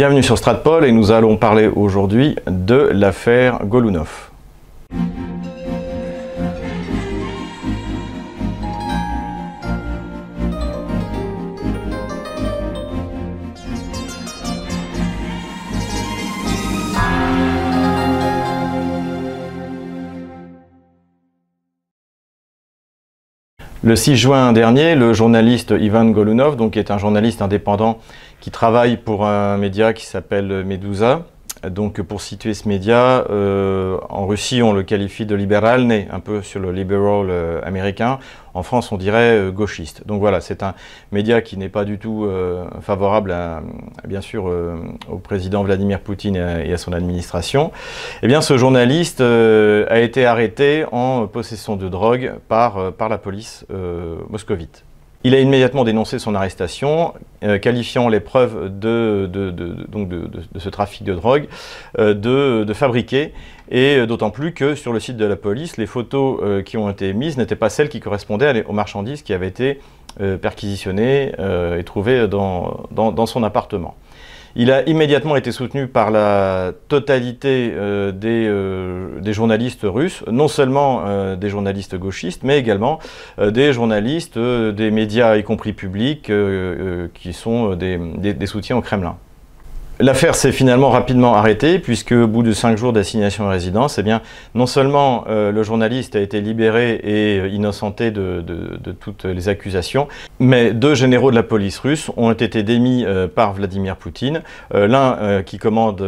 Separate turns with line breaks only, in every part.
Bienvenue sur Stratpol et nous allons parler aujourd'hui de l'affaire Golunov. Le 6 juin dernier, le journaliste Ivan Golunov, donc, qui est un journaliste indépendant qui travaille pour un média qui s'appelle Medusa, donc pour situer ce média, euh, en Russie on le qualifie de libéral, né un peu sur le liberal euh, américain. En France on dirait euh, gauchiste. Donc voilà, c'est un média qui n'est pas du tout favorable, bien sûr, au président Vladimir Poutine et à, son administration. Eh bien, ce journaliste a été arrêté en possession de drogue par, par la police moscovite. Il a immédiatement dénoncé son arrestation, euh, qualifiant les preuves de, ce trafic de drogue euh, de, fabriquer, et euh, d'autant plus que sur le site de la police, les photos qui ont été mises n'étaient pas celles qui correspondaient aux marchandises qui avaient été perquisitionnées et trouvées dans son appartement. Il a immédiatement été soutenu par la totalité euh, euh, des, journalistes russes, non seulement euh, des journalistes gauchistes, mais également des journalistes des médias, y compris publics, qui sont des soutiens au Kremlin. L'affaire s'est finalement rapidement arrêtée puisque au bout de cinq jours d'assignation à résidence, eh non seulement euh, le journaliste a été libéré et euh, innocenté de, toutes les accusations, mais deux généraux de la police russe ont été démis euh, par Vladimir Poutine. L'un qui commande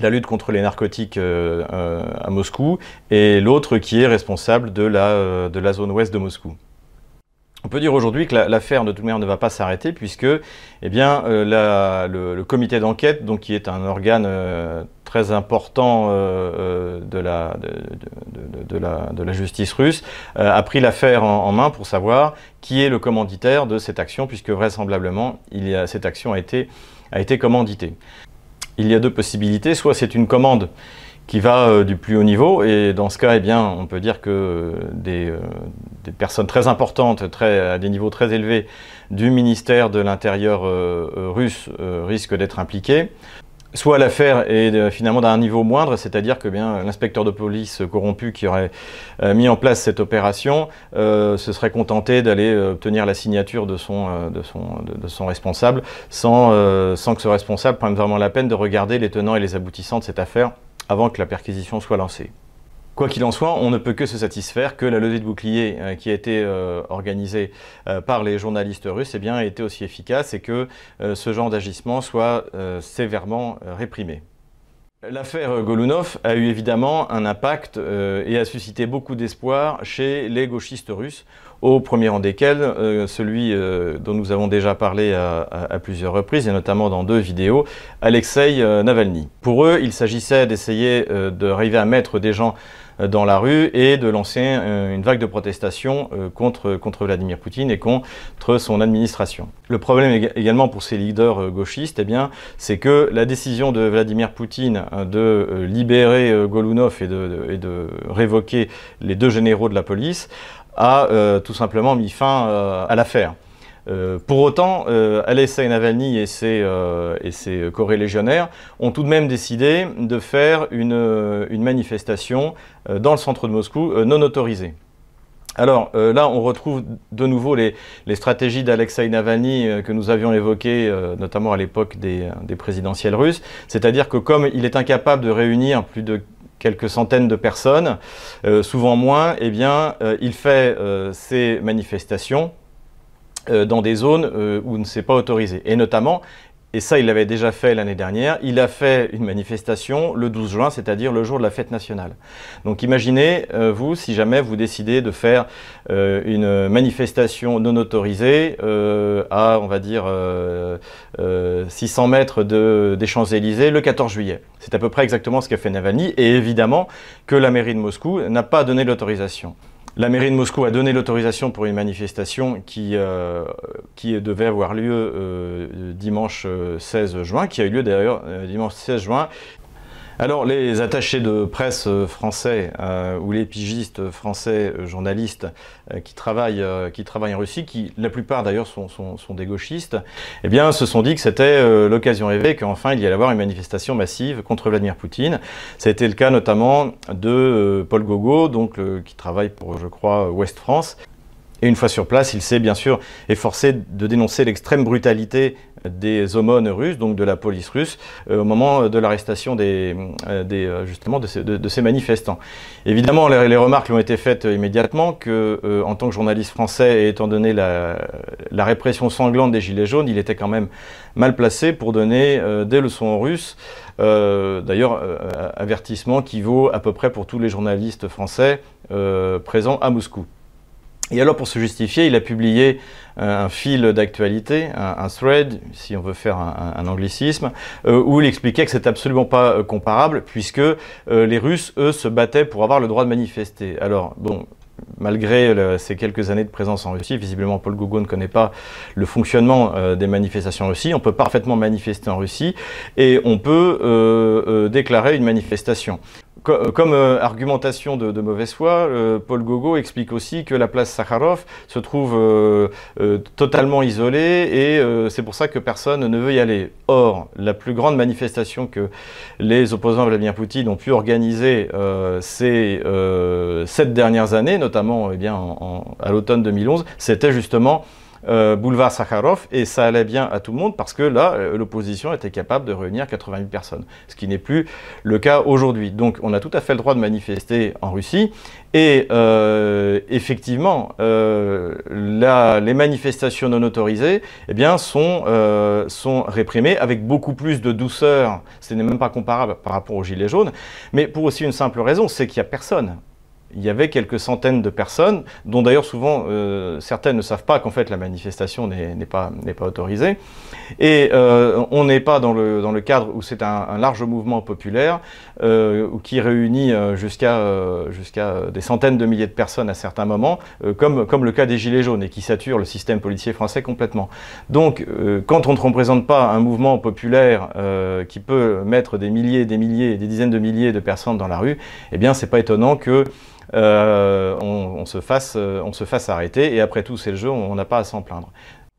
la lutte contre les narcotiques à Moscou et l'autre qui est responsable de la zone ouest de Moscou. On peut dire aujourd'hui que l'affaire de toute manière ne va pas s'arrêter puisque eh euh, le, comité d'enquête, qui est un organe euh, très important euh, de, la, justice russe, a pris l'affaire en, main pour savoir qui est le commanditaire de cette action puisque vraisemblablement cette action a été commanditée. Il y a deux possibilités, soit c'est une commande qui va euh, du plus haut niveau. Et dans ce cas, eh bien, on peut dire que euh, euh, des, personnes très importantes, à des niveaux très élevés du ministère de l'Intérieur russe risquent d'être impliquées. Soit l'affaire est finalement d'un niveau moindre, c'est-à-dire que bien l'inspecteur de police corrompu qui aurait mis en place cette opération se serait contenté d'aller obtenir la signature de son, responsable sans que ce responsable prenne vraiment la peine de regarder les tenants et les aboutissants de cette affaire avant que la perquisition soit lancée. Quoi qu'il en soit, on ne peut que se satisfaire que la levée de bouclier euh, qui a été euh, organisée euh, par les journalistes russes eh bien, a été aussi efficace et que ce genre d'agissement soit sévèrement réprimé. L'affaire Golunov a eu évidemment un impact et a suscité beaucoup d'espoir chez les gauchistes russes, au premier rang desquels celui dont nous avons déjà parlé à, plusieurs reprises, et notamment dans deux vidéos, Alexei Navalny. Pour eux, il s'agissait d'essayer d'arriver à mettre des gens euh, dans la rue et de lancer une vague de protestation euh, contre, Vladimir Poutine et contre son administration. Le problème également pour ces leaders euh, gauchistes, eh c'est que la décision de Vladimir Poutine de libérer Golunov et de révoquer les deux généraux de la police a tout simplement mis fin à l'affaire. Euh, pour autant, euh, Alexei Navalny et ses, euh, et ses co-légionnaires ont tout de même décidé de faire une, une manifestation dans le centre de Moscou non autorisée. Alors là, on retrouve de nouveau les, stratégies d'Alexei Navalny que nous avions évoquées, notamment à l'époque des, présidentielles russes. C'est-à-dire que comme il est incapable de réunir plus de quelques centaines de personnes, souvent moins, eh bien, il fait ces manifestations euh, dans des zones euh, où ne s'est pas autorisé. Et notamment, et ça il l'avait déjà fait l'année dernière, il a fait une manifestation le 12 juin, c'est-à-dire le jour de la fête nationale. Donc imaginez, euh, vous, si jamais vous décidez de faire une manifestation non autorisée à, on va dire, 600 mètres des Champs-Élysées le 14 juillet. C'est à peu près exactement ce qu'a fait Navalny, et évidemment que la mairie de Moscou n'a pas donné l'autorisation. La mairie de Moscou a donné l'autorisation pour une manifestation qui, euh, devait avoir lieu euh, dimanche 16 euh, juin, qui a eu lieu d'ailleurs dimanche 16 juin. Alors les attachés de presse français euh, ou les pigistes français euh, journalistes euh, qui, travaillent, qui travaillent en Russie, qui la plupart d'ailleurs sont, sont, des gauchistes, eh bien se sont dit que c'était l'occasion rêvée qu'enfin il y allait avoir une manifestation massive contre Vladimir Poutine. Ça a été le cas notamment de Paul Gogo, donc, qui travaille pour je crois Ouest France, et une fois sur place, il s'est bien sûr efforcé de dénoncer l'extrême brutalité des aumônes russes, donc de la police russe, euh, au moment de l'arrestation des, euh, euh, de ces, manifestants. Évidemment, les, remarques ont été faites immédiatement que, en tant que journaliste français, et étant donné la, répression sanglante des Gilets jaunes, il était quand même mal placé pour donner des leçons en russe. D'ailleurs, avertissement qui vaut à peu près pour tous les journalistes français présents à Moscou. Et alors, pour se justifier, il a publié un fil d'actualité, un, thread, si on veut faire un, anglicisme, euh, où il expliquait que c'est absolument pas euh, comparable, puisque euh, les Russes, eux, se battaient pour avoir le droit de manifester. Alors, bon, malgré ces quelques années de présence en Russie, visiblement Paul Gougo ne connaît pas le fonctionnement des manifestations en Russie. On peut parfaitement manifester en Russie et on peut déclarer une manifestation. Euh, comme euh, argumentation de, mauvaise foi, euh, Paul Gogo explique aussi que la place Sakharov se trouve totalement isolée et c'est pour ça que personne ne veut y aller. Or, la plus grande manifestation que les opposants à Vladimir Poutine ont pu organiser ces sept dernières années, notamment eh bien, à l'automne 2011, c'était justement euh, boulevard Sakharov, et ça allait bien à tout le monde parce que là, euh, l'opposition était capable de réunir 80 000 personnes, ce qui n'est plus le cas aujourd'hui. Donc on a tout à fait le droit de manifester en Russie, et euh, effectivement, les manifestations non autorisées eh bien, sont, sont réprimées avec beaucoup plus de douceur, ce n'est même pas comparable par rapport aux Gilets jaunes, mais pour aussi une simple raison, c'est qu'il n'y a personne il y avait quelques centaines de personnes, dont d'ailleurs souvent euh, certaines ne savent pas qu'en fait la manifestation n'est pas, pas autorisée. Et euh, on n'est pas dans le, dans le cadre où c'est un, large mouvement populaire euh, qui réunit jusqu'à jusqu'à des centaines de milliers de personnes à certains moments, comme, comme le cas des Gilets jaunes, et qui sature le système policier français complètement. Donc quand on ne représente pas un mouvement populaire qui peut mettre des milliers, des milliers, des dizaines de milliers de personnes dans la rue, eh bien c'est pas étonnant que euh, on, se fasse, euh, on se fasse arrêter. Et après tout, c'est le jeu, on n'a pas à s'en plaindre.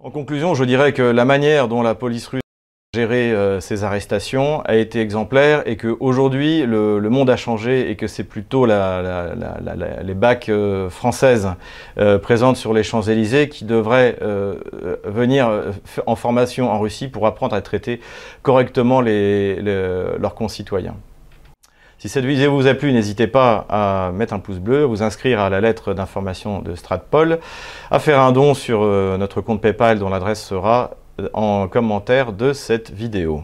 En conclusion, je dirais que la manière dont la police russe géré euh, ces arrestations a été exemplaire et qu'aujourd'hui le, le, monde a changé et que c'est plutôt les bacs françaises présentes sur les Champs-Élysées qui devraient venir en formation en Russie pour apprendre à traiter correctement leurs concitoyens. Si cette vidéo vous a plu, n'hésitez pas à mettre un pouce bleu, à vous inscrire à la lettre d'information de Stratpol, à faire un don sur euh, notre compte PayPal dont l'adresse sera euh, en commentaire de cette vidéo.